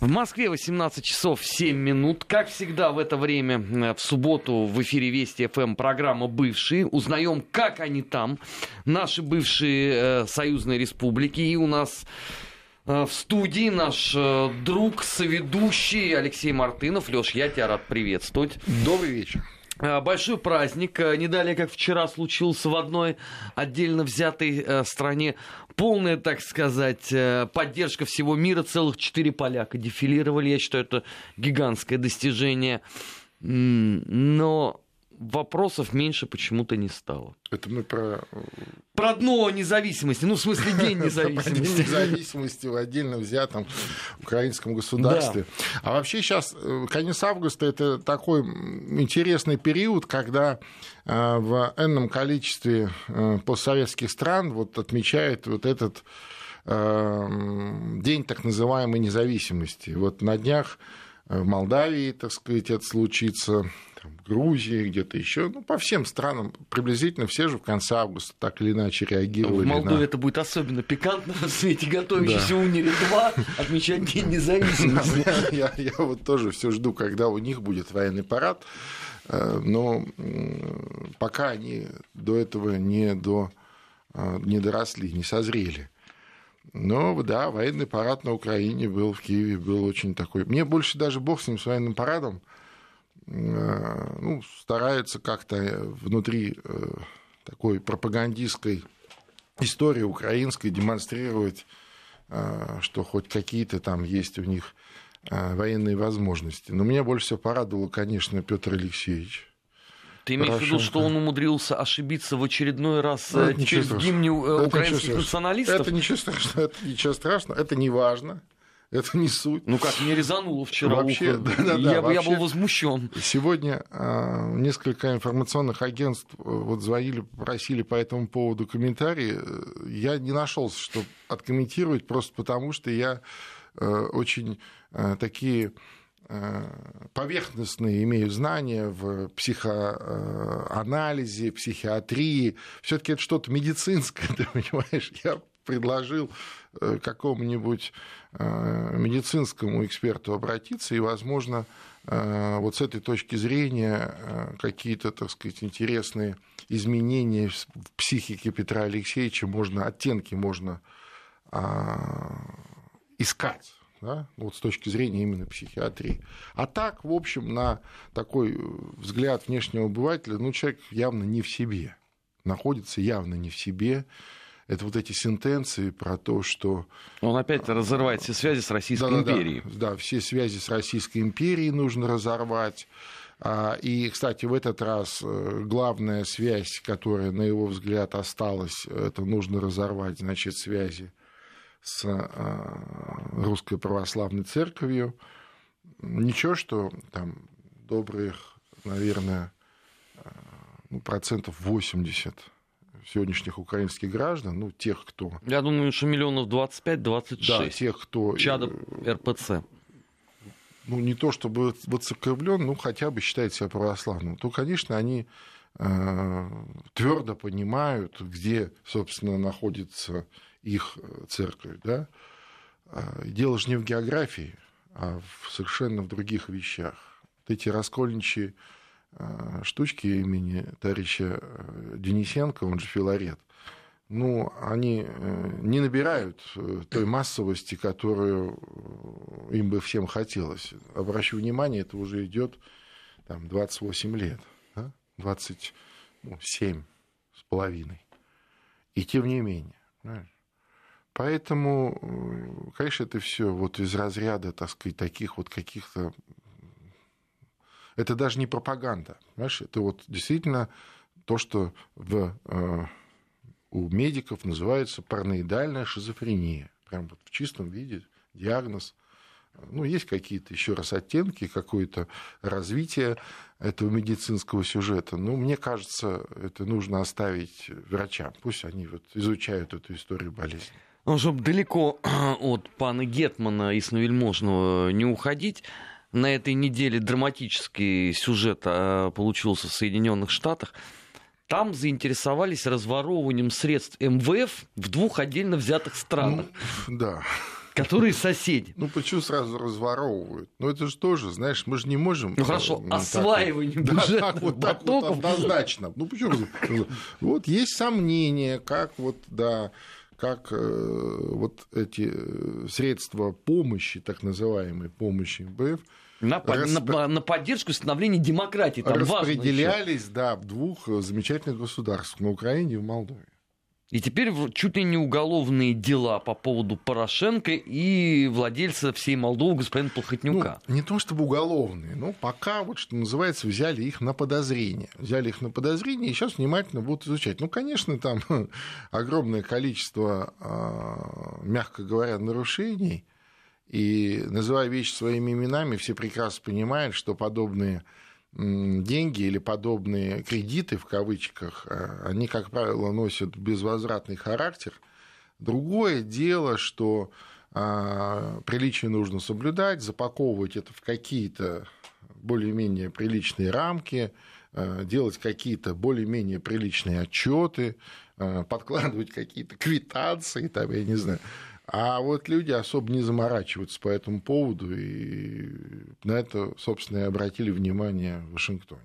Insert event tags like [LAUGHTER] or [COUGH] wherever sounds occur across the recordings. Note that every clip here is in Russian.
В Москве 18 часов 7 минут. Как всегда в это время, э, в субботу в эфире Вести ФМ программа «Бывшие». Узнаем, как они там, наши бывшие э, союзные республики. И у нас э, в студии наш э, друг, соведущий Алексей Мартынов. Леш, я тебя рад приветствовать. Добрый вечер. Э, Большой праздник. Э, Не далее, как вчера случился в одной отдельно взятой э, стране. Полная, так сказать, поддержка всего мира. Целых четыре поляка дефилировали. Я считаю, это гигантское достижение. Но вопросов меньше почему-то не стало. Это мы про Про дно независимости. Ну, в смысле, [LAUGHS] День независимости. независимости в отдельно взятом украинском государстве. А вообще сейчас конец августа это такой интересный период, когда э, в энном количестве э, постсоветских стран вот отмечают вот этот э, день так называемой независимости. Вот на днях в Молдавии, так сказать, это случится, там, Грузии, где-то еще, ну, по всем странам приблизительно все же в конце августа так или иначе реагировали В Молдове на... это будет особенно пикантно [LAUGHS] в свете готовящейся универе 2 отмечать День независимости. [LAUGHS] Я, я вот тоже все жду, когда у них будет военный парад, э, но пока они до этого не, до, э, не доросли, не созрели. Но да, военный парад на Украине был в Киеве, был очень такой. Мне больше даже бог с ним, с военным парадом, ну, старается как-то внутри э, такой пропагандистской истории украинской демонстрировать, э, что хоть какие-то там есть у них э, военные возможности. Но меня больше всего порадовал, конечно, Петр Алексеевич. Ты имеешь в виду, Порошенко. что он умудрился ошибиться в очередной раз Ну, э, это э, Это ничего украинских страшного. националистов? Это ничего страшного, это ничего страшного, это не важно, это не суть. Ну как, мне резануло вчера Вообще, ухо. да-да-да, я, бы- я был вообще. возмущен. Сегодня э, несколько информационных агентств э, вот звонили, просили по этому поводу комментарии. Э, Я не нашелся, чтобы откомментировать, просто потому что я э, очень э, такие э, поверхностные имею знания в психоанализе, психиатрии. Все-таки это что-то медицинское, [LAUGHS] ты понимаешь? Я предложил какому-нибудь медицинскому эксперту обратиться, и, возможно, э, вот с этой точки зрения э, какие-то, так сказать, интересные изменения в психике Петра Алексеевича можно, оттенки можно а, искать. Да? Вот с точки зрения именно психиатрии. А так, в общем, на такой взгляд внешнего обывателя, ну, человек явно не в себе, находится явно не в себе. Это вот эти сентенции про то, что Он опять разрывает все связи с Российской да-да-да, империей. Да, все связи с Российской империей нужно разорвать. А, И, кстати, в этот раз э, главная связь, которая, на его взгляд, осталась, это нужно разорвать, значит, связи с а, Русской Православной Церковью. Ничего, что там добрых, наверное, а, ну, процентов 80 сегодняшних украинских граждан, ну, тех, кто... Я думаю, что миллионов 25-26. Да, тех, кто... Чада РПЦ. ну, не то чтобы воцерковлен, ну, хотя бы считает себя православным, то, конечно, они твердо понимают, где, собственно, находится их церковь. Да? А, Дело же не в географии, а в совершенно в других вещах. Вот эти раскольничьи штучки имени товарища э, Денисенко, он же Филарет, ну, они э, не набирают э, той массовости, которую э, им бы всем хотелось. Обращу внимание, это уже идет там, 28 лет, да? 27 с половиной. И тем не менее. понимаешь? Поэтому, э, конечно, это все вот из разряда, так сказать, таких вот каких-то... Это даже не пропаганда, понимаешь? Это вот действительно то, что в э, у медиков называется параноидальная шизофрения. Прям вот в чистом виде диагноз. Ну, есть какие-то еще раз оттенки, какое-то развитие этого медицинского сюжета. Но мне кажется, это нужно оставить врачам. Пусть они вот изучают эту историю болезни. Ну, чтобы далеко [CLEARS THROAT] от пана Гетмана и Сновельможного не уходить, на этой неделе драматический сюжет а, получился в Соединенных Штатах. Там заинтересовались разворовыванием средств МВФ в двух отдельно взятых странах. Ну, да. которые соседи. Ну, почему сразу разворовывают? Ну, это же тоже, знаешь, мы же не можем... Ну, хорошо, ну, осваивание так, бюджетных да, так вот, так вот однозначно. Ну, почему? Вот есть сомнения, как вот, да, как э, вот эти э, средства помощи, так называемой помощи МБФ, на, Рас... на, на поддержку становления демократии. Там распределялись, да, в двух замечательных государствах, на Украине и в Молдове. И теперь чуть ли не уголовные дела по поводу Порошенко и владельца всей Молдовы господина Плохотнюка. Ну, не то чтобы уголовные, но пока, вот что называется, взяли их на подозрение. Взяли их на подозрение и сейчас внимательно будут изучать. Ну, конечно, там [LAUGHS] огромное количество, а, мягко говоря, нарушений. И называя вещи своими именами, все прекрасно понимают, что подобные деньги или подобные кредиты, в кавычках, а, они, как правило, носят безвозвратный характер. Другое дело, что а, приличие нужно соблюдать, запаковывать это в какие-то более-менее приличные рамки, а, делать какие-то более-менее приличные отчеты, [LAUGHS] подкладывать какие-то квитанции, там, я не знаю. А вот люди особо не заморачиваются по этому поводу, и на это, собственно, и обратили внимание в Вашингтоне.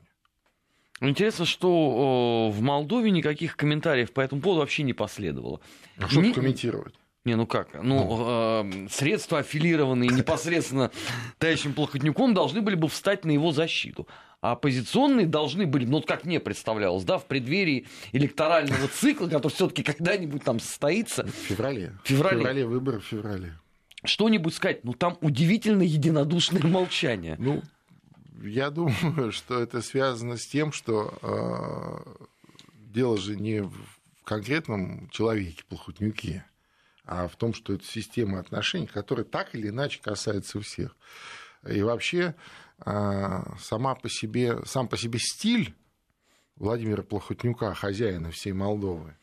Интересно, что в Молдове никаких комментариев по этому поводу вообще не последовало. А что не... комментировать? Не, ну как? Ну, э, средства, аффилированные непосредственно [LAUGHS] товарищем Плохотнюком, должны были бы встать на его защиту. А оппозиционные должны были, ну, как мне представлялось, да, в преддверии электорального цикла, который все-таки когда-нибудь там состоится. В феврале. В феврале. В феврале выборы в феврале. Что-нибудь сказать, ну, там удивительно единодушное молчание. Ну, я думаю, что это связано с тем, что э, дело же не в конкретном человеке, Плохотнюке, а в том, что это система отношений, которая так или иначе касается всех. И вообще сама по себе, сам по себе стиль Владимира Плохотнюка, хозяина всей Молдовы,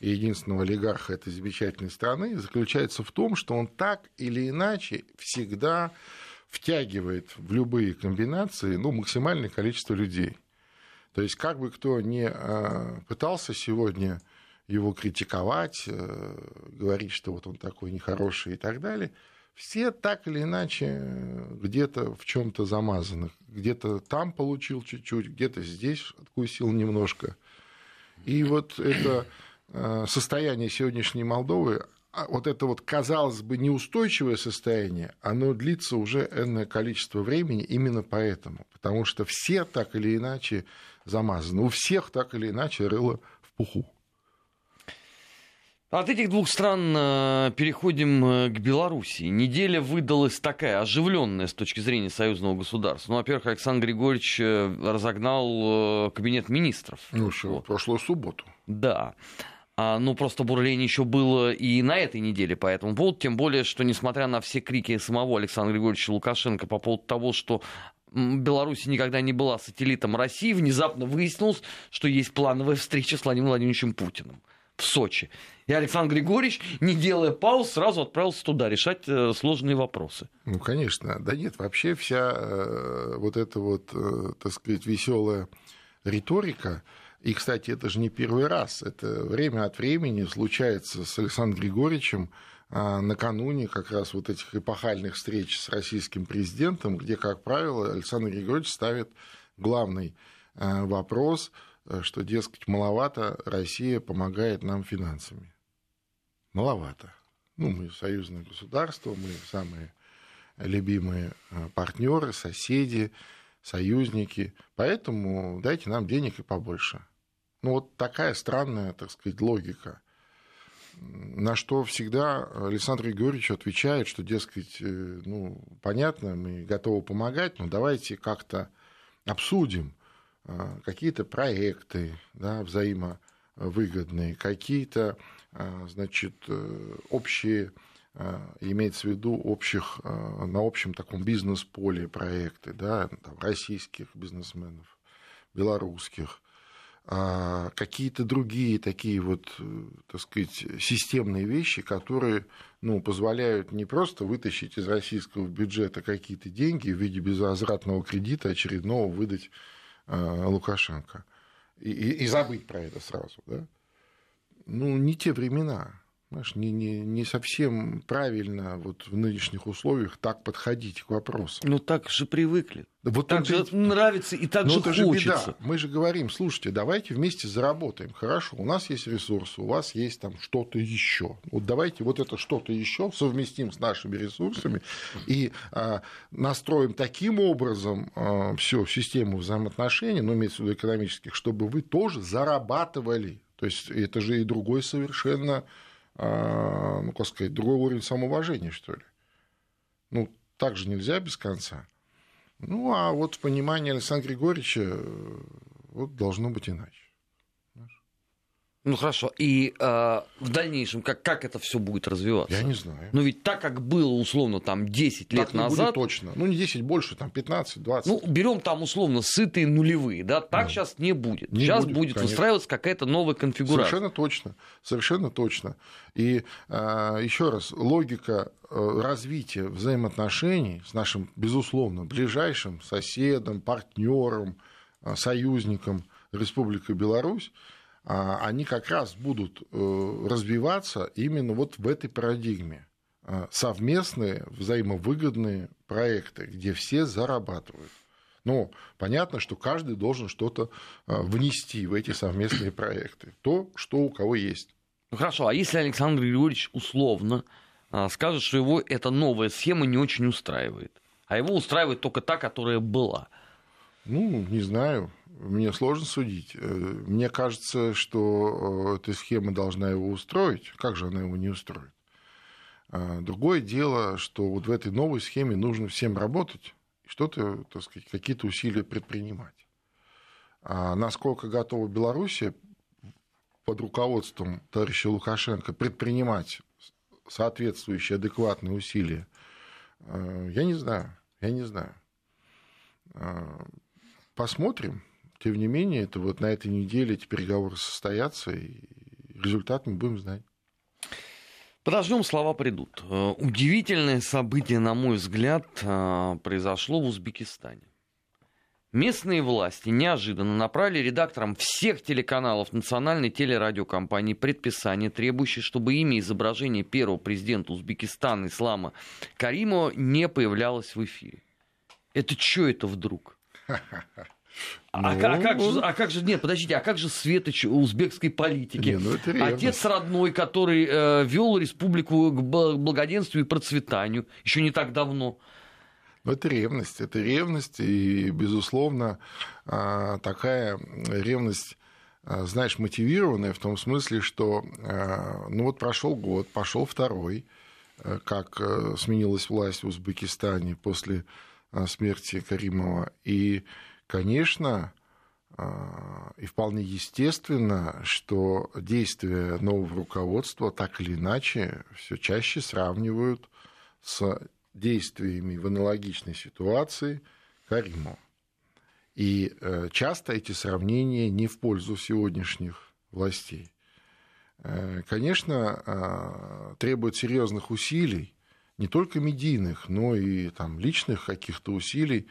и единственного олигарха этой замечательной страны, заключается в том, что он так или иначе всегда втягивает в любые комбинации ну, максимальное количество людей. То есть, как бы кто ни а, пытался сегодня его критиковать, э, говорить, что вот он такой нехороший и так далее, все так или иначе где-то в чем-то замазаны. Где-то там получил чуть-чуть, где-то здесь откусил немножко. И вот это э, состояние сегодняшней Молдовы, а вот это вот, казалось бы, неустойчивое состояние, оно длится уже энное количество времени именно поэтому. Потому что все так или иначе замазаны. У всех так или иначе рыло в пуху. От этих двух стран э, переходим э, к Белоруссии. Неделя выдалась такая оживленная с точки зрения союзного государства. Ну, во-первых, Александр Григорьевич э, разогнал кабинет министров. Ну, еще вот. прошлую субботу. Да. А, ну, просто бурление еще было и на этой неделе по этому поводу. Тем более, что, несмотря на все крики самого Александра Григорьевича Лукашенко по поводу того, что Беларусь никогда не была сателлитом России, внезапно выяснилось, что есть плановая встреча с Владимиром Владимировичем Путиным в Сочи. И Александр Григорьевич, не делая пауз, сразу отправился туда решать э, сложные вопросы. Ну, конечно. Да нет, вообще вся э, вот эта вот, э, так сказать, веселая риторика, и, кстати, это же не первый раз, это время от времени случается с Александром Григорьевичем накануне как раз вот этих эпохальных встреч с российским президентом, где, как правило, Александр Григорьевич ставит главный вопрос, что, дескать, маловато Россия помогает нам финансами маловато. Ну, мы союзное государство, мы самые любимые э, партнеры, соседи, союзники, поэтому дайте нам денег и побольше. Ну, вот такая странная, так сказать, логика. На что всегда Александр Григорьевич отвечает, что, дескать, э, ну, понятно, мы готовы помогать, но давайте как-то обсудим э, какие-то проекты да, взаимовыгодные, какие-то а, значит, э, общие, а, имеется в виду общих, а, на общем таком бизнес-поле проекты, да, там, российских бизнесменов, белорусских, какие-то другие такие вот, э, так сказать, системные вещи, которые ну, позволяют не просто вытащить из российского бюджета какие-то деньги в виде безвозвратного кредита очередного выдать Лукашенко и, и, и забыть про это сразу, да, ну, не те времена. Знаешь, не, не, не совсем правильно вот в нынешних условиях так подходить к вопросу. Ну так же привыкли. Вот так же и... нравится и так Но же это хочется. Же беда. Мы же говорим, слушайте, давайте вместе заработаем. Хорошо, у нас есть ресурсы, у вас есть там что-то еще. Вот давайте вот это что-то еще совместим с нашими ресурсами и а, настроим таким образом а, всю систему взаимоотношений, ну, имеется в виду экономических, чтобы вы тоже зарабатывали. То есть это же и другой совершенно ну, как сказать, другой уровень самоуважения, что ли. Ну, так же нельзя без конца. Ну, а вот в понимании Александра Григорьевича э, вот должно быть иначе. Ну хорошо, и э, в дальнейшем как, как это все будет развиваться? Я не знаю. Ну ведь так, как было условно там 10 лет так не назад. Будет точно. Ну не 10 больше, там 15, 20. Ну, берем там условно сытые нулевые, да, так ну, сейчас не будет. Не сейчас будет, будет выстраиваться какая-то новая конфигурация. Совершенно точно, совершенно точно. И э, еще раз, логика э, развития взаимоотношений с нашим, безусловно, ближайшим соседом, партнером, э, союзником Республикой Беларусь а, они как раз будут э, развиваться именно вот в этой парадигме. А, совместные, взаимовыгодные проекты, где все зарабатывают. Но понятно, что каждый должен что-то а, внести в эти совместные проекты. То, что у кого есть. Ну хорошо, а если Александр Григорьевич условно скажет, что его эта новая схема не очень устраивает, а его устраивает только та, которая была? Ну, не знаю мне сложно судить. Э, мне кажется, что э, эта схема должна его устроить. Как же она его не устроит? А, другое дело, что вот в этой новой схеме нужно всем работать и что-то, так сказать, какие-то усилия предпринимать. А насколько готова Белоруссия под руководством товарища Лукашенко предпринимать соответствующие адекватные усилия, э, я не знаю. Я не знаю. Посмотрим. Тем не менее, это вот на этой неделе эти переговоры состоятся, и результат мы будем знать. Подождем, слова придут. Э, удивительное событие, на мой взгляд, э, произошло в Узбекистане. Местные власти неожиданно направили редакторам всех телеканалов национальной телерадиокомпании предписание, требующее, чтобы имя изображения первого президента Узбекистана Ислама Каримова не появлялось в эфире. Это что это вдруг? А, а, ну... а, как же, а как же, нет, подождите, а как же светоч узбекской политики? Не, ну Отец родной, который э, вел республику к благоденствию и процветанию еще не так давно. Ну, это ревность, это ревность, и, безусловно, а, такая ревность а, знаешь, мотивированная в том смысле, что ну вот прошел год, пошел второй, э, как э, сменилась власть в Узбекистане после смерти Каримова, и Конечно, а, и вполне естественно, что действия нового руководства так или иначе все чаще сравнивают с действиями в аналогичной ситуации Каримова. И э, часто эти сравнения не в пользу сегодняшних властей. Э, конечно, требует серьезных усилий, не только медийных, но и там, личных каких-то усилий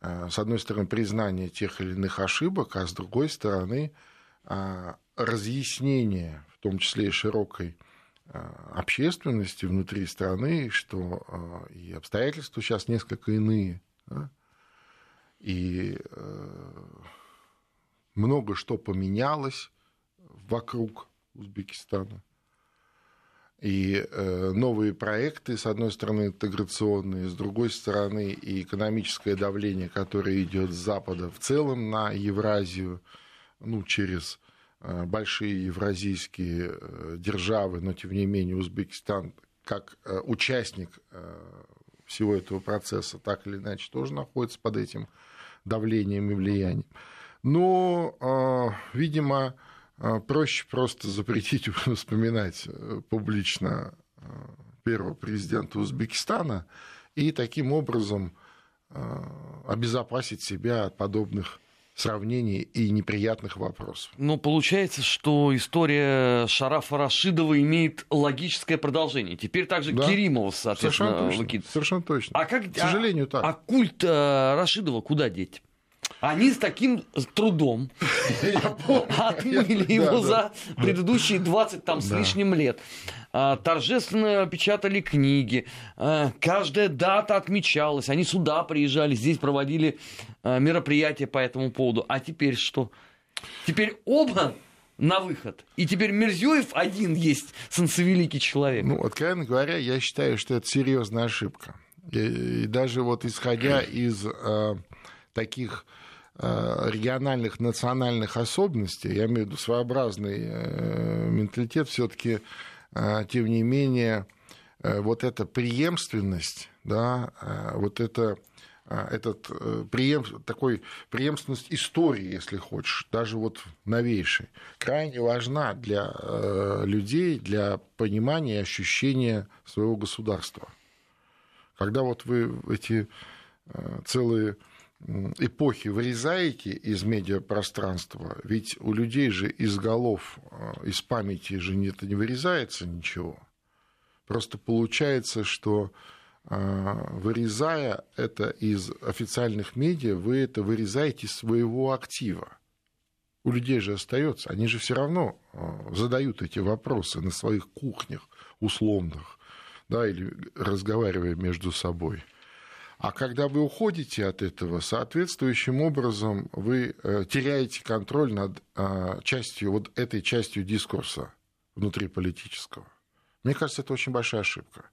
Э, с одной стороны, признание тех или иных ошибок, а с другой стороны, э, разъяснение, в том числе и широкой э, общественности внутри страны, что и обстоятельства сейчас несколько иные, да? и много что поменялось вокруг Узбекистана и э, новые проекты, с одной стороны, интеграционные, с другой стороны, и экономическое давление, которое идет с Запада в целом на Евразию, ну, через э, большие евразийские э, державы, но тем не менее Узбекистан как участник всего этого процесса так или иначе тоже находится под этим давлением и влиянием. Но, видимо, проще просто запретить [LAUGHS] вспоминать э, публично э, первого президента Узбекистана и таким образом э, обезопасить себя от подобных сравнений и неприятных вопросов. Ну, получается, что история Шарафа Рашидова имеет логическое продолжение. Теперь также да. Керимова, соответственно, Совершенно точно. Совершенно точно. А как, К сожалению, а, так. А культ Рашидова куда деть? Они с таким трудом [LAUGHS] отмыли его за предыдущие 20 там с лишним лет. а, торжественно печатали книги, а, каждая дата отмечалась, они сюда приезжали, здесь проводили мероприятия по этому поводу. А теперь что? Теперь оба на выход. И теперь Мерзюев один есть солнцевеликий человек. Ну, откровенно говоря, я считаю, что это серьезная ошибка. И, и даже вот исходя из э, таких региональных национальных особенностей, я имею в виду своеобразный э, менталитет, все-таки, э, тем не менее, вот эта преемственность, да, вот это этот преем, такой преемственность истории, если хочешь, даже вот новейшей, крайне важна для людей, для понимания и ощущения своего государства. Когда вот вы эти целые эпохи вырезаете из медиапространства, ведь у людей же из голов, э, из памяти же это не вырезается ничего. Просто получается, что э, вырезая это из официальных медиа, вы это вырезаете из своего актива. У людей же остается, они же все равно э, задают эти вопросы на своих кухнях условных, да, или разговаривая между собой. А когда вы уходите от этого, соответствующим образом вы э, теряете контроль над а, частью, вот этой частью дискурса внутриполитического. Мне кажется, это очень большая ошибка.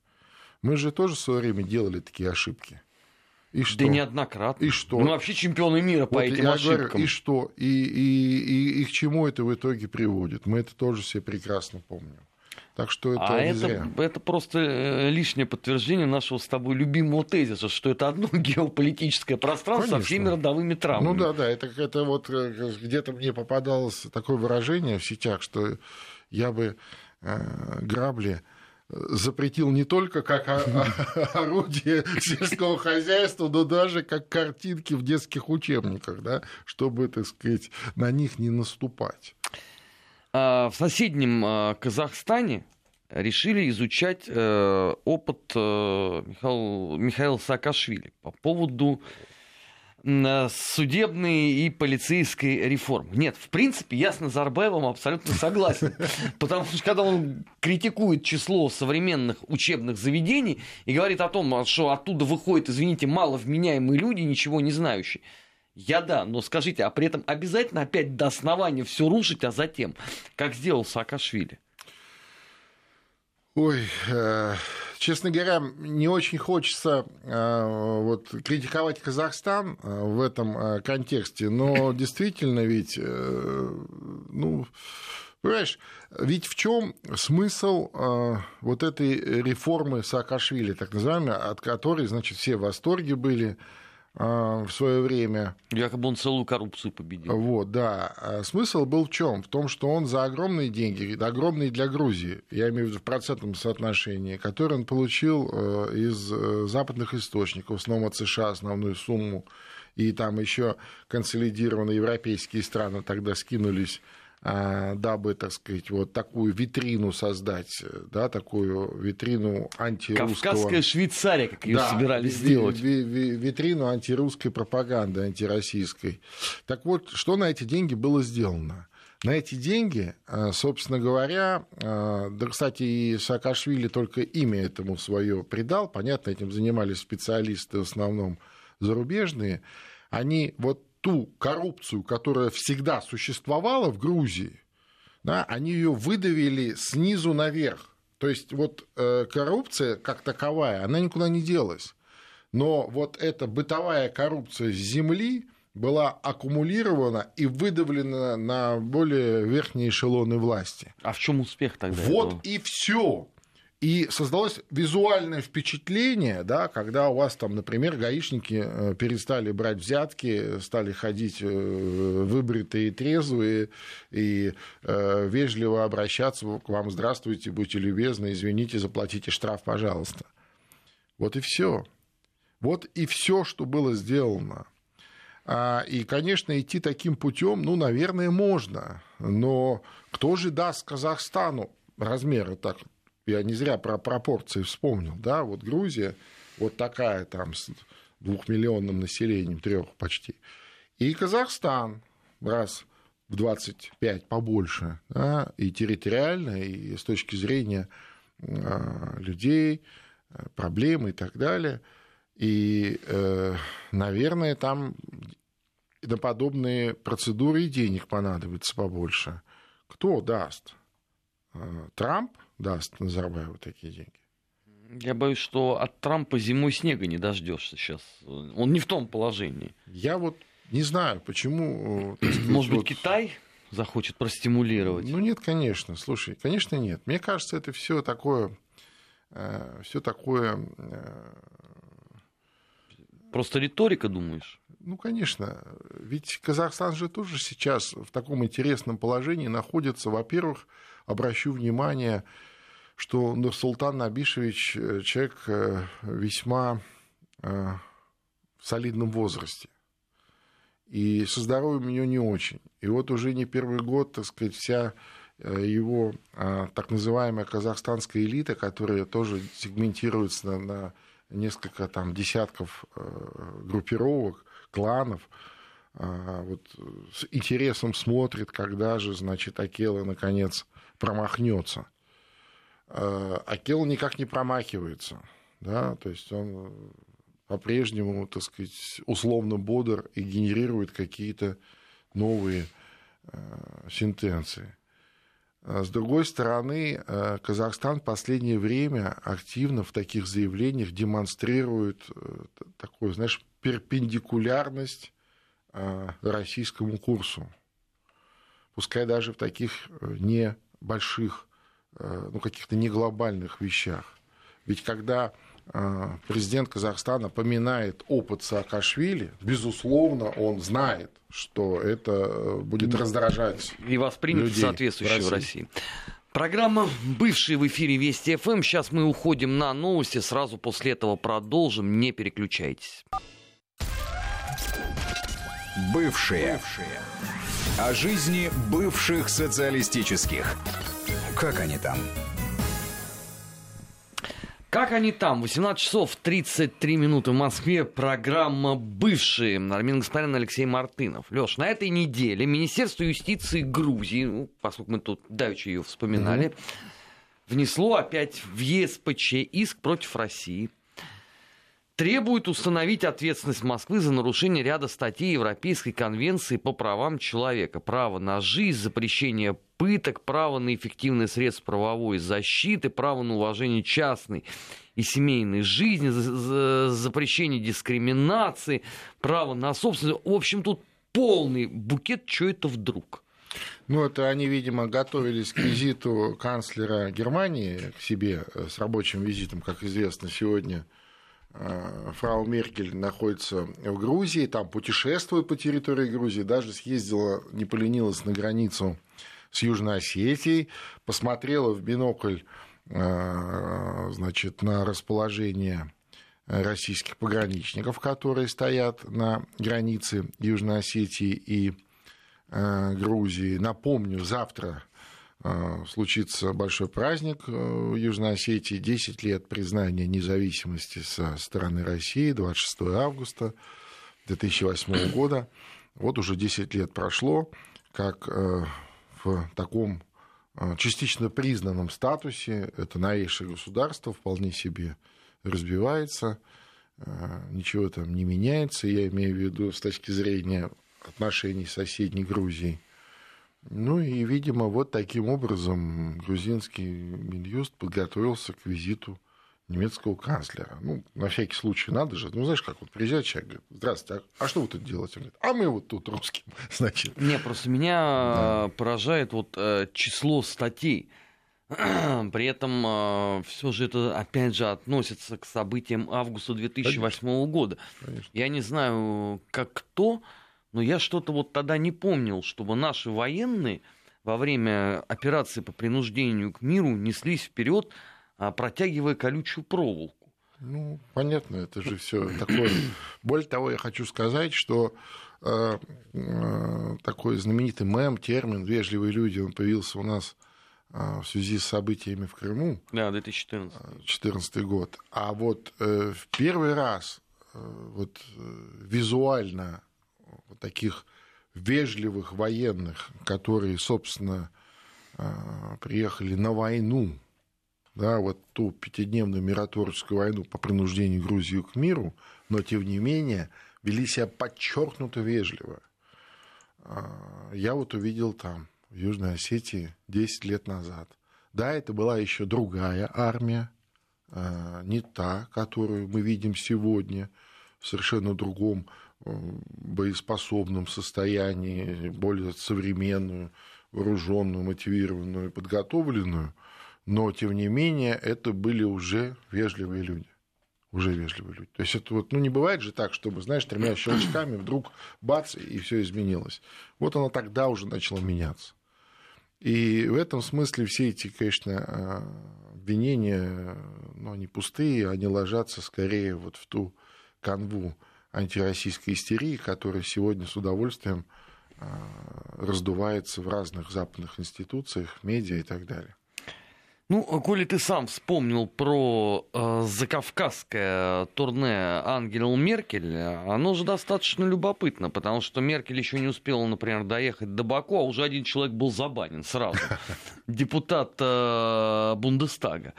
Мы же тоже в свое время делали такие ошибки. И что? Да неоднократно. И что? Мы вообще чемпионы мира по вот этим я ошибкам. Говорю, и что? И, и, и, и к чему это в итоге приводит? Мы это тоже все прекрасно помним. Так что это а не это, зря. это просто э, лишнее подтверждение нашего с тобой любимого тезиса, что это одно [LAUGHS] геополитическое пространство Конечно. со всеми родовыми травмами. Ну да, да, это, это вот э, где-то мне попадалось такое выражение в сетях, что я бы э, грабли запретил не только как [LAUGHS] орудие сельского хозяйства, но даже как картинки в детских учебниках, да, чтобы, так сказать, на них не наступать. А, в соседнем а, Казахстане решили изучать э, опыт э, Михаила, Михаила Саакашвили по поводу судебной и полицейской реформы. Нет, в принципе, я с Назарбаевым абсолютно согласен. [LAUGHS] Потому что когда он критикует число современных учебных заведений и говорит о том, что оттуда выходят, извините, маловменяемые люди, ничего не знающие, я да, но скажите, а при этом обязательно опять до основания все рушить, а затем, как сделал Саакашвили? Ой, э, честно говоря, не очень хочется э, вот, критиковать Казахстан э, в этом э, контексте, но [COUGHS] действительно ведь, э, ну, понимаешь, ведь в чем смысл э, вот этой реформы Саакашвили, так называемой, от которой, значит, все в восторге были, в свое время. Якобы он целую коррупцию победил. Вот, да. А смысл был в чем? В том, что он за огромные деньги, огромные для Грузии, я имею в виду в процентном соотношении, который он получил э, из э, западных источников, основном от США основную сумму, и там еще консолидированные европейские страны тогда скинулись а, дабы, так сказать, вот такую витрину создать, да, такую витрину антирусского... Кавказская Швейцария, как ее да, собирались сделать. Ви- ви- витрину антирусской пропаганды, антироссийской. Так вот, что на эти деньги было сделано? На эти деньги, а, собственно говоря, а, да, кстати, и Саакашвили только имя этому свое придал, понятно, этим занимались специалисты в основном зарубежные, они вот ту коррупцию, которая всегда существовала в Грузии, да, они ее выдавили снизу наверх. То есть вот э, коррупция как таковая, она никуда не делась. Но вот эта бытовая коррупция с земли была аккумулирована и выдавлена на более верхние эшелоны власти. А в чем успех тогда? Вот этого? и все. И создалось визуальное впечатление, да, когда у вас там, например, гаишники э, перестали брать взятки, стали ходить э, выбритые трезвые, и э, вежливо обращаться к вам, здравствуйте, будьте любезны, извините, заплатите штраф, пожалуйста. Вот и все. Вот и все, что было сделано. А, и, конечно, идти таким путем, ну, наверное, можно. Но кто же даст Казахстану размеры так я не зря про пропорции вспомнил, да, вот Грузия, вот такая там с двухмиллионным населением, трех почти, и Казахстан, раз в 25 побольше, да, и территориально, и с точки зрения людей, проблем и так далее. И, наверное, там на подобные процедуры и денег понадобится побольше. Кто даст? Трамп даст Назарбаеву такие деньги? Я боюсь, что от Трампа зимой снега не дождешься сейчас. Он не в том положении. Я вот не знаю, почему... Сказать, Может быть, вот... Китай захочет простимулировать? Ну нет, конечно. Слушай, конечно, нет. Мне кажется, это все такое... Э, все такое... Э... Просто риторика, думаешь? Ну, конечно. Ведь Казахстан же тоже сейчас в таком интересном положении находится. Во-первых, обращу внимание, что Нурсултан Набишевич э, человек э, весьма э, в солидном возрасте. И со здоровьем у него не очень. И вот уже не первый год, так сказать, вся его так называемая казахстанская элита, которая тоже сегментируется на, на несколько там десятков группировок, кланов, вот с интересом смотрит, когда же, значит, Акела наконец промахнется. Акел никак не промахивается. Да? То есть он по-прежнему, так сказать, условно бодр и генерирует какие-то новые э, сентенции. А с другой стороны, э, Казахстан в последнее время активно в таких заявлениях демонстрирует э, такую, знаешь, перпендикулярность российскому курсу. Пускай даже в таких небольших, ну, каких-то не глобальных вещах. Ведь когда а, президент Казахстана поминает опыт Саакашвили, безусловно, он знает, что это э, будет раздражать И воспримет соответствующие в России. в России. Программа «Бывшие» в эфире Вести ФМ. Сейчас мы уходим на новости. Сразу после этого продолжим. Не переключайтесь. Бывшие. Бывшие. О жизни бывших социалистических. Как они там? Как они там? 18 часов 33 минуты в Москве. Программа «Бывшие». Армин Гаспарян, Алексей Мартынов. Леш, на этой неделе Министерство юстиции Грузии, ну, поскольку мы тут давеча ее вспоминали, mm-hmm. внесло опять в ЕСПЧ иск против России требует установить ответственность Москвы за нарушение ряда статей Европейской конвенции по правам человека. Право на жизнь, запрещение пыток, право на эффективные средства правовой защиты, право на уважение частной и семейной жизни, запрещение дискриминации, право на собственность. В общем, тут полный букет, что это вдруг. Ну, это они, видимо, готовились к визиту канцлера Германии к себе э, с рабочим визитом, как известно, сегодня фрау Меркель находится в Грузии, там путешествует по территории Грузии, даже съездила, не поленилась на границу с Южной Осетией, посмотрела в бинокль э, значит, на расположение российских пограничников, которые стоят на границе Южной Осетии и э, Грузии. Напомню, завтра случится большой праздник э, в Южной Осетии, 10 лет признания независимости со стороны России, 26 августа 2008 года. Вот уже 10 лет прошло, как э, в таком э, частично признанном статусе это новейшее государство вполне себе разбивается, ничего там не меняется, я имею в виду с точки зрения отношений с соседней Грузией. Ну и, видимо, вот таким образом грузинский Минюст подготовился к визиту немецкого канцлера. Ну, на всякий случай надо же. Ну, знаешь, как вот приезжает человек, говорит, здравствуйте, а, а что вы тут делаете? Он говорит, а мы вот тут русским, [LAUGHS] значит. Не, просто меня да. поражает вот э, число статей. [CLEARS THROAT] При этом э, все же это, опять же, относится к событиям августа 2008 Конечно. года. Конечно. Я не знаю, как кто, но я что-то вот тогда не помнил, чтобы наши военные во время операции по принуждению к миру неслись вперед, а, протягивая колючую проволоку. Ну, понятно, это же все такое. Более того, я хочу сказать, что э, э, такой знаменитый мем, термин «вежливые люди», он появился у нас в связи с событиями в Крыму. Да, 2014. 2014 год. А вот э, в первый раз э, вот, э, визуально таких вежливых военных, которые, собственно, а, приехали на войну да, вот ту пятидневную миротворческую войну по принуждению Грузии к миру, но тем не менее вели себя подчеркнуто вежливо. А, я вот увидел там, в Южной Осетии, 10 лет назад. Да, это была еще другая армия, а, не та, которую мы видим сегодня, в совершенно другом боеспособном состоянии, более современную, вооруженную, мотивированную, подготовленную – но, тем не менее, это были уже вежливые люди. Уже вежливые люди. То есть это вот, ну, не бывает же так, чтобы, знаешь, тремя щелчками вдруг бац, и все изменилось. Вот оно тогда уже начало меняться. И в этом смысле все эти, конечно, а, обвинения, ну, они пустые, они ложатся скорее вот в ту канву антироссийской истерии, которая сегодня с удовольствием а, раздувается в разных западных институциях, медиа и так далее. Ну, коли ты сам вспомнил про э, закавказское турне Ангела Меркель, оно же достаточно любопытно, потому что Меркель еще не успела, например, доехать до Баку, а уже один человек был забанен сразу. [LAUGHS] Депутат э, Бундестага.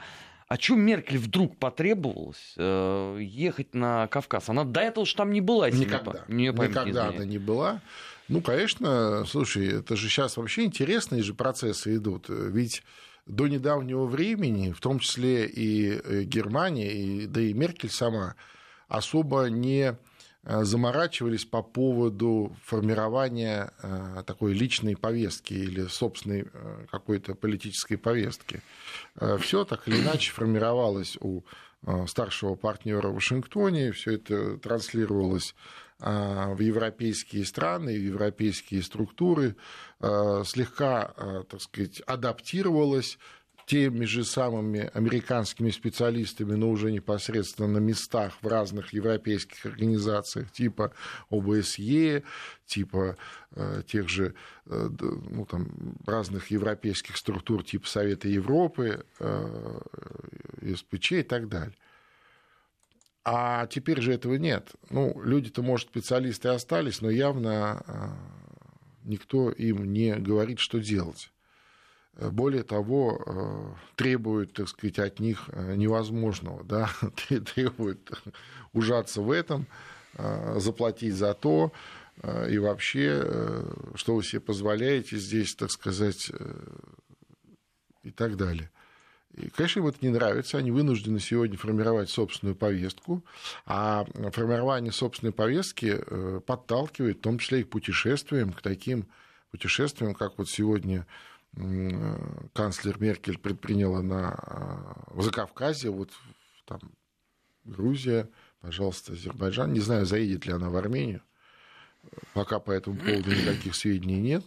А что Меркель вдруг потребовалось э, ехать на Кавказ? Она до этого же там не была. Никогда. Не, Никогда она не была. Ну, конечно, слушай, это же сейчас вообще интересные же процессы идут. Ведь до недавнего времени, в том числе и э, Германия, и, да и Меркель сама, особо не заморачивались по поводу формирования э, такой личной повестки или собственной какой-то политической повестки. Все так или иначе формировалось у старшего партнера в Вашингтоне, все это транслировалось в европейские страны, в европейские структуры, Э, слегка, э, так сказать, адаптировалась теми же самыми американскими специалистами, но уже непосредственно на местах в разных европейских организациях, типа ОБСЕ, типа э, тех же ну, там, разных европейских структур, типа Совета Европы, СПЧ и так далее. А теперь же этого нет. Ну, люди-то, может, специалисты остались, но явно никто им не говорит, что делать. Более того, э, требует, так сказать, от них э, невозможного, да, [LAUGHS] требует ужаться в этом, э, заплатить за то, и вообще, что вы себе позволяете здесь, так сказать, и так далее. И, конечно, им это не нравится, они вынуждены сегодня формировать собственную повестку, а формирование собственной повестки э, подталкивает, в том числе и к путешествиям, к таким путешествиям, как вот сегодня канцлер Меркель предприняла на э, в Закавказье, вот там Грузия, пожалуйста, Азербайджан. Не знаю, заедет ли она в Армению. Пока по этому поводу никаких сведений нет.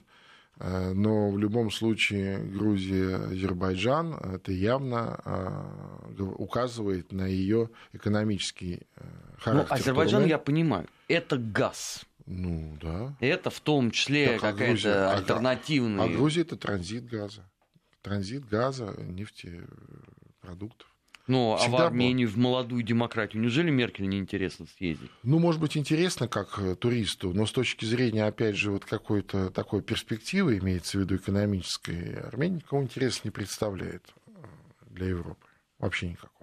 Э, но в любом случае Грузия, Азербайджан, это явно э, указывает на ее экономический э, характер. Ну, Азербайджан, я понимаю, это газ. Ну, да. Это в том числе так, а какая-то а альтернативная... А Грузия – это транзит газа. Транзит газа, нефтепродуктов. Ну, а в Армению, в молодую демократию, неужели Меркель не интересно съездить? Ну, может быть, интересно как э, туристу, но с точки зрения, опять же, вот какой-то такой перспективы, имеется в виду экономической, Армения никого интереса не представляет э, для Европы. Вообще никакого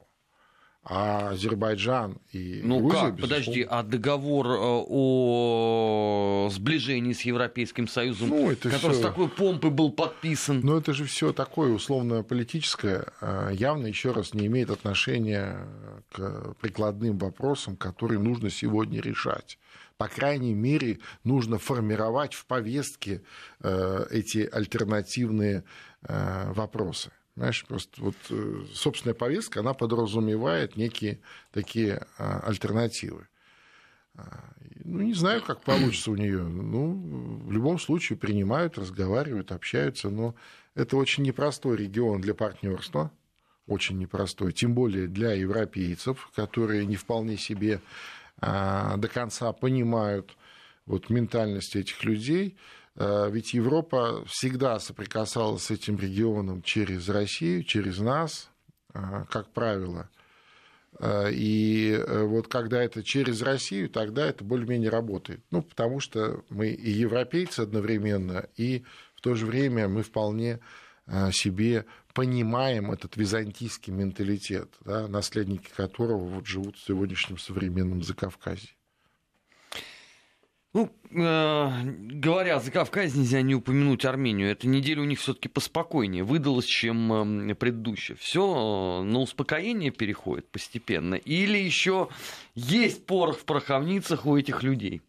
а Азербайджан и ну Грузия, как? Безусловно... Подожди, а договор э, о сближении с Европейским Союзом, ну, это который всё... с такой помпой был подписан? Ну это же все такое условно-политическое, э, явно еще раз не имеет отношения к прикладным вопросам, которые нужно сегодня решать по крайней мере, нужно формировать в повестке э, эти альтернативные вопросы. Знаешь, просто вот э, собственная повестка, она подразумевает некие такие а, альтернативы. А, ну, не знаю, как получится у нее. Ну, в любом случае принимают, разговаривают, общаются, но это очень непростой регион для партнерства, очень непростой, тем более для европейцев, которые не вполне себе а, до конца понимают вот ментальность этих людей. Э, ведь Европа всегда соприкасалась с этим регионом через Россию, через нас, э, как правило. Э, и вот когда это через Россию, тогда это более-менее работает. Ну, потому что мы и европейцы одновременно, и в то же время мы вполне себе понимаем этот византийский менталитет, да, наследники которого вот живут в сегодняшнем современном Закавказье. Ну, э, говоря о Закавказье, нельзя не упомянуть Армению. Эта неделя у них все-таки поспокойнее выдалась, чем э, предыдущая. Все э, на успокоение переходит постепенно. Или еще есть порох в пороховницах у этих людей.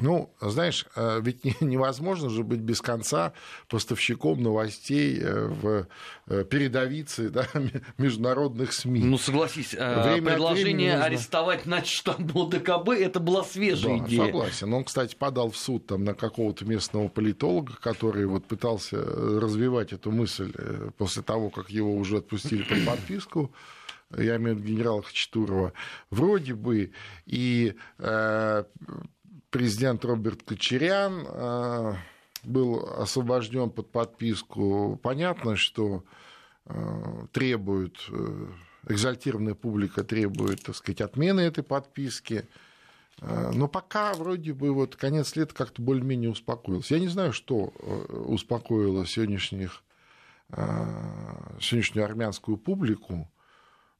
Ну, знаешь, э, ведь [LAUGHS] невозможно же быть без конца поставщиком новостей э, в э, передовице [LAUGHS] да, международных СМИ. Ну, согласись, Время предложение нужно... арестовать начштаб ОДКБ – это была свежая да, идея. согласен. Он, кстати, подал в суд там, на какого-то местного политолога, который вот пытался развивать эту мысль после того, как его уже отпустили под подписку я имею в виду генерала Хачатурова, вроде бы и президент Роберт Кочерян э, был освобожден под подписку. Понятно, что э, требует, э, экзальтированная публика требует, так сказать, отмены этой подписки. Но пока вроде бы вот конец лета как-то более-менее успокоился. Я не знаю, что успокоило сегодняшних, сегодняшнюю армянскую публику.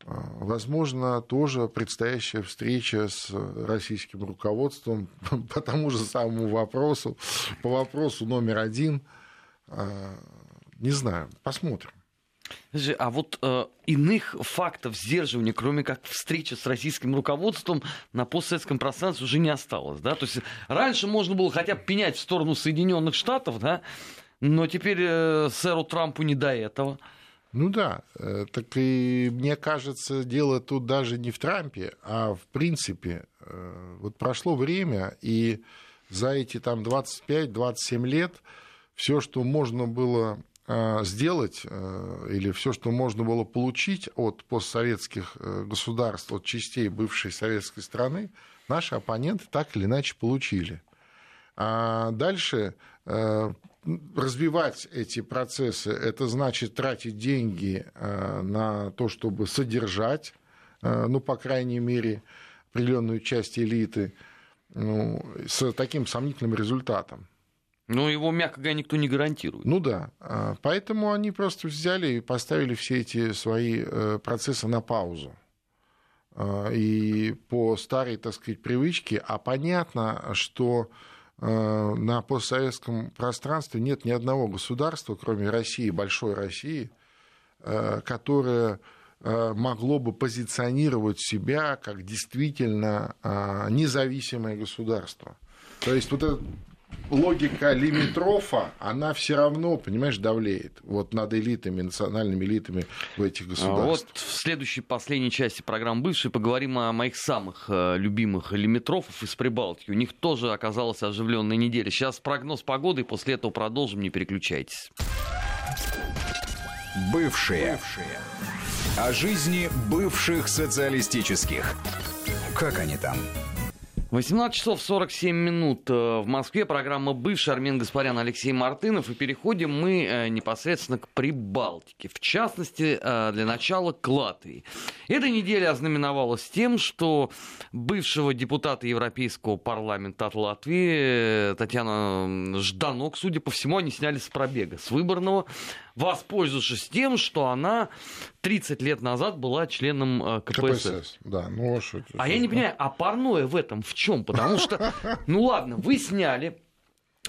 А, возможно, тоже предстоящая встреча с российским руководством [LAUGHS] по тому же самому вопросу, по вопросу номер один. А, не знаю, посмотрим. А вот э, иных фактов сдерживания, кроме как встречи с российским руководством, на постсоветском пространстве уже не осталось. Да? То есть раньше можно было хотя бы пенять в сторону Соединенных Штатов, да? но теперь э, сэру Трампу не до этого. Ну да, э, так и мне кажется, дело тут даже не в Трампе, а в принципе. Э, вот прошло время, и за эти там 25-27 лет все, что можно было э, сделать или все, что можно было получить от постсоветских государств, от частей бывшей советской страны, наши оппоненты так или иначе получили. А дальше развивать эти процессы, это значит тратить деньги э, на то, чтобы содержать, э, ну, по крайней мере, определенную часть элиты ну, с таким сомнительным результатом. Но его, мягко говоря, никто не гарантирует. Ну да. А, поэтому они просто взяли и поставили все эти свои э, процессы на паузу. И по старой, так сказать, привычке, а понятно, что Э, на постсоветском пространстве нет ни одного государства, кроме России, большой России, э, которое э, могло бы позиционировать себя как действительно независимое государство. То есть вот этот логика лимитрофа, она все равно, понимаешь, давлеет вот над элитами, национальными элитами в этих а государствах. Вот в следующей, последней части программы «Бывший» поговорим о моих самых э, любимых лимитрофов из Прибалтики. У них тоже оказалась оживленная неделя. Сейчас прогноз погоды, и после этого продолжим, не переключайтесь. Бывшие. Бывшие. О жизни бывших социалистических. Как они там? 18 часов 47 минут э, в Москве. Программа «Бывший» Армен Гаспарян, Алексей Мартынов. И переходим мы э, непосредственно к Прибалтике. В частности, э, для начала к Латвии. Эта неделя ознаменовалась тем, что бывшего депутата Европейского парламента от Латвии Татьяна Жданок, судя по всему, они сняли с пробега, с выборного воспользовавшись тем, что она 30 лет назад была членом э, КПСС. КПСС да, ну а что А я не понимаю, а парное в этом в чем? Потому что, ну ладно, вы сняли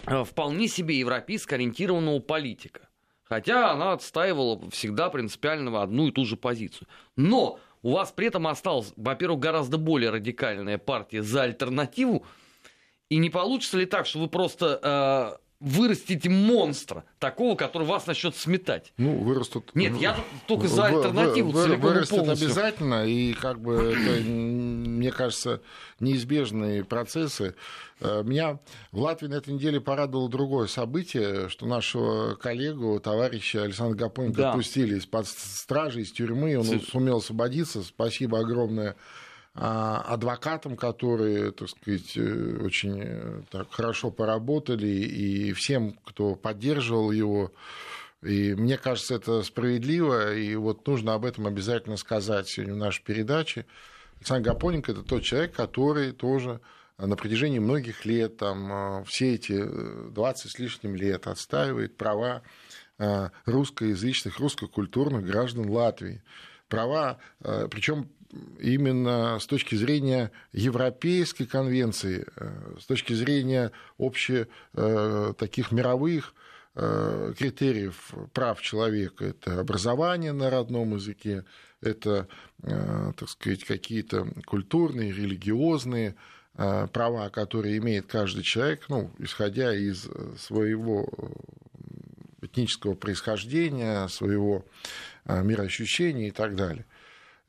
э, вполне себе европейско ориентированного политика. Хотя она отстаивала всегда принципиально одну и ту же позицию. Но у вас при этом осталась, во-первых, гораздо более радикальная партия за альтернативу. И не получится ли так, что вы просто э, вырастите монстра, такого, который вас начнет сметать. Ну, вырастут... Нет, я только за альтернативу вы, целиком Вырастет полностью. обязательно, и как бы это, мне кажется, неизбежные процессы. Э, меня в Латвии на этой неделе порадовало другое событие, что нашего коллегу, товарища Александра Гапоненко да. отпустили из-под стражи, из тюрьмы, он С... сумел освободиться, спасибо огромное адвокатам, которые, так сказать, э, очень э, так, хорошо поработали, и всем, кто поддерживал его. И мне кажется, это справедливо, и вот нужно об этом обязательно сказать сегодня в нашей передаче. Александр Гапоненко – это тот человек, который тоже на протяжении многих лет, там, э, все эти 20 с лишним лет отстаивает права русскоязычных, русскокультурных граждан Латвии. Права, причем именно с точки зрения Европейской конвенции, с точки зрения общих таких мировых критериев прав человека. Это образование на родном языке, это, так сказать, какие-то культурные, религиозные Э, права, которые имеет каждый человек, ну, исходя из э, своего э, этнического происхождения, своего мироощущения и так далее.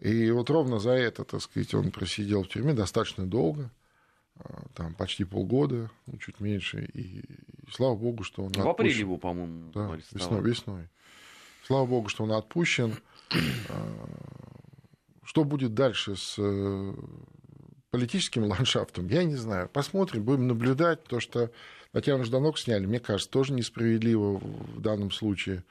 И вот ровно за это, так сказать, он просидел в тюрьме достаточно долго, там почти полгода, ну, чуть меньше, и, и слава богу, что он В отпущен. апреле его, по-моему, да, весной, весной. Слава богу, что он отпущен. Что будет дальше с политическим [LAUGHS] ландшафтом, я не знаю. Посмотрим, будем наблюдать. То, что Татьяну Жданок сняли, мне кажется, тоже несправедливо в данном случае.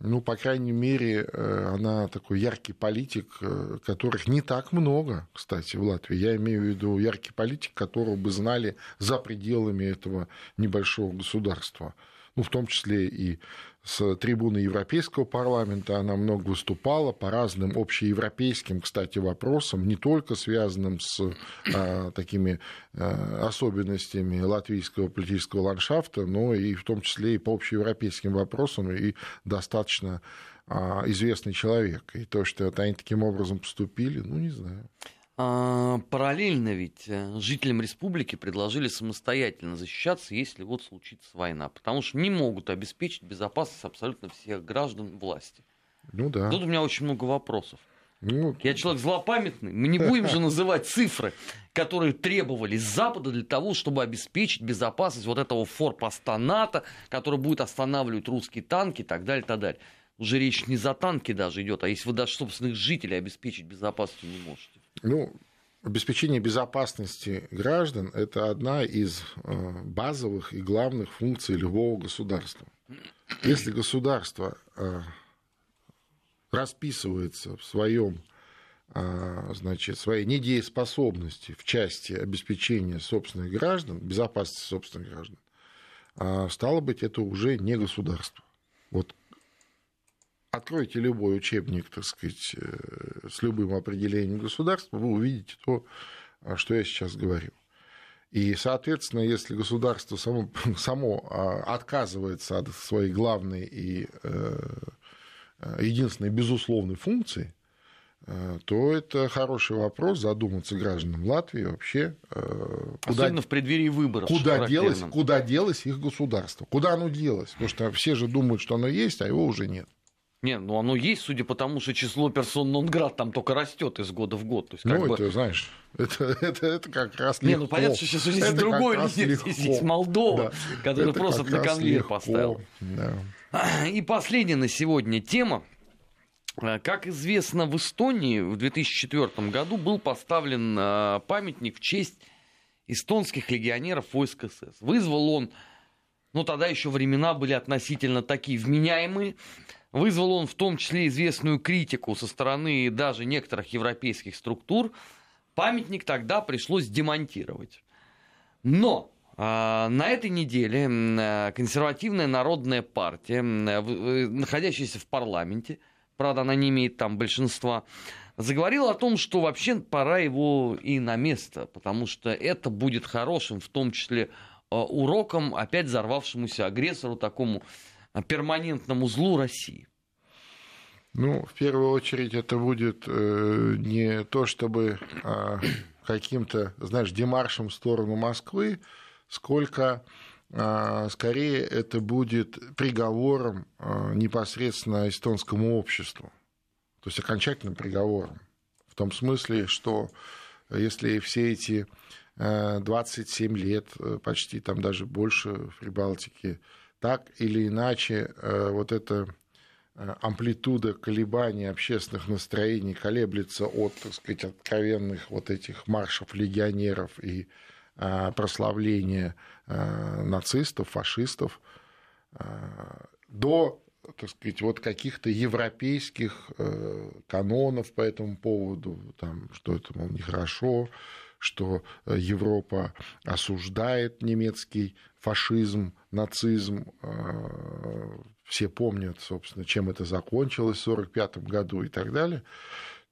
Ну, по крайней мере, э, она такой яркий политик, э, которых не так много, кстати, в Латвии. Я имею в виду яркий политик, которого бы знали за пределами этого небольшого государства. Ну, в том числе и с трибуны Европейского парламента она много выступала по разным общеевропейским, кстати, вопросам, не только связанным с а, такими а, особенностями латвийского политического ландшафта, но и в том числе и по общеевропейским вопросам, и достаточно а, известный человек. И то, что они таким образом поступили, ну, не знаю. А, параллельно ведь э, жителям республики предложили самостоятельно защищаться, если вот случится война, потому что не могут обеспечить безопасность абсолютно всех граждан власти. Ну да. Тут у меня очень много вопросов. Ну, Я человек злопамятный. Мы не будем же называть цифры, которые требовались с Запада для того, чтобы обеспечить безопасность вот этого форпоста НАТО, который будет останавливать русские танки и так далее, и так далее. Уже речь не за танки даже идет, а если вы даже собственных жителей обеспечить безопасностью не можете. Ну, обеспечение безопасности граждан – это одна из э, базовых и главных функций любого государства. Если государство э, расписывается в своем э, значит, своей недееспособности в части обеспечения собственных граждан, безопасности собственных граждан, стало быть, это уже не государство. Вот Откройте любой учебник, так сказать, э, с любым определением государства, вы увидите то, что я сейчас говорю. И, соответственно, если государство само, [LAUGHS] само а, отказывается от своей главной и э, единственной безусловной функции, э, то это хороший вопрос задуматься гражданам Латвии вообще. Куда, Особенно в преддверии выборов. Куда делось, куда делось их государство? Куда оно делось? Потому что все же думают, что оно есть, а его уже нет. Не, ну оно есть, судя по тому, что число персон нон-град там только растет из года в год. То есть, ну, бы... это, знаешь, это, [LAUGHS] это, это как раз легко. Не, ну понятно, что сейчас здесь другой лидер, есть Молдова, да. который это просто на конвейер легко. поставил. Да. И последняя на сегодня тема. Как известно, в Эстонии в 2004 году был поставлен а, памятник в честь эстонских легионеров войск СС. Вызвал он, ну тогда еще времена были относительно такие вменяемые, Вызвал он в том числе известную критику со стороны даже некоторых европейских структур. Памятник тогда пришлось демонтировать. Но а, на этой неделе а, консервативная народная партия, а, э, находящаяся в парламенте, правда, она не имеет там большинства, заговорила о том, что вообще пора его и на место, потому что это будет хорошим, в том числе уроком опять взорвавшемуся агрессору, такому перманентному злу России? Ну, в первую очередь, это будет э, не то, чтобы а, каким-то, знаешь, демаршем в сторону Москвы, сколько а, скорее это будет приговором а, непосредственно эстонскому обществу. То есть окончательным приговором. В том смысле, что если все эти 27 лет, э, почти там даже больше в Прибалтике, так или иначе э, вот эта э, амплитуда колебаний общественных настроений колеблется от, так сказать, откровенных вот этих маршев легионеров и э, прославления нацистов, фашистов, до так сказать, вот каких-то европейских канонов по этому поводу, там, что это, мол, нехорошо, что Европа осуждает немецкий фашизм, нацизм, э, все помнят, собственно, чем это закончилось в 1945 году и так далее,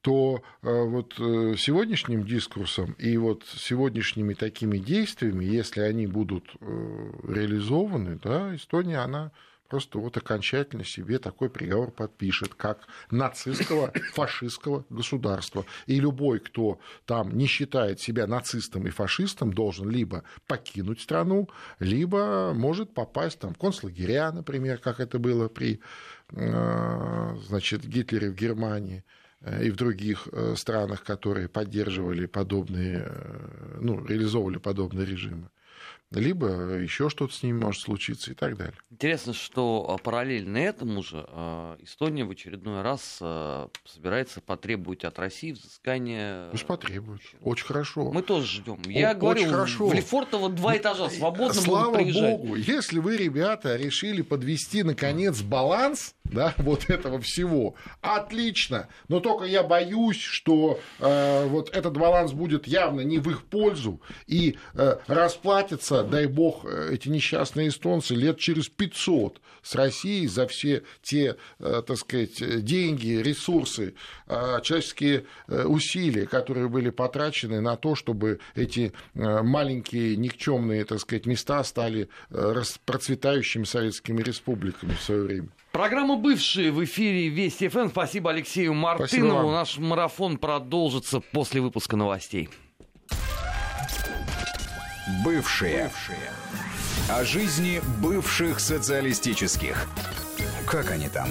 то вот сегодняшним дискурсом и вот сегодняшними такими действиями, если они будут реализованы, да, Эстония, она просто вот окончательно себе такой приговор подпишет, как нацистского, [COUGHS] фашистского государства. И любой, кто там не считает себя нацистом и фашистом, должен либо покинуть страну, либо может попасть там, в концлагеря, например, как это было при э, значит, Гитлере в Германии э, и в других э, странах, которые поддерживали подобные, ну, реализовывали подобные режимы либо еще что-то с ними может случиться и так далее. Интересно, что а, параллельно этому же а, Эстония в очередной раз а, собирается потребовать от России взыскания... Пусть потребует. Очень хорошо. Мы тоже ждем. Я О, говорю, хорошо. в Лефортово два этажа свободно Слава будут приезжать. Богу, если вы, ребята, решили подвести, наконец, баланс да, [LAUGHS] вот этого всего, отлично. Но только я боюсь, что э, вот этот баланс будет явно не в их пользу и э, расплатятся дай бог, э, эти несчастные эстонцы лет через 500 с Россией за все те, э, так сказать, деньги, ресурсы, э, человеческие усилия, которые были потрачены на то, чтобы эти маленькие никчемные, так сказать, места стали процветающими советскими республиками в свое время. Программа «Бывшие» в эфире Вести ФМ. Спасибо Алексею Мартынову. Наш марафон продолжится после выпуска новостей. Бывшие. Бывшие. О жизни бывших социалистических. Как они там?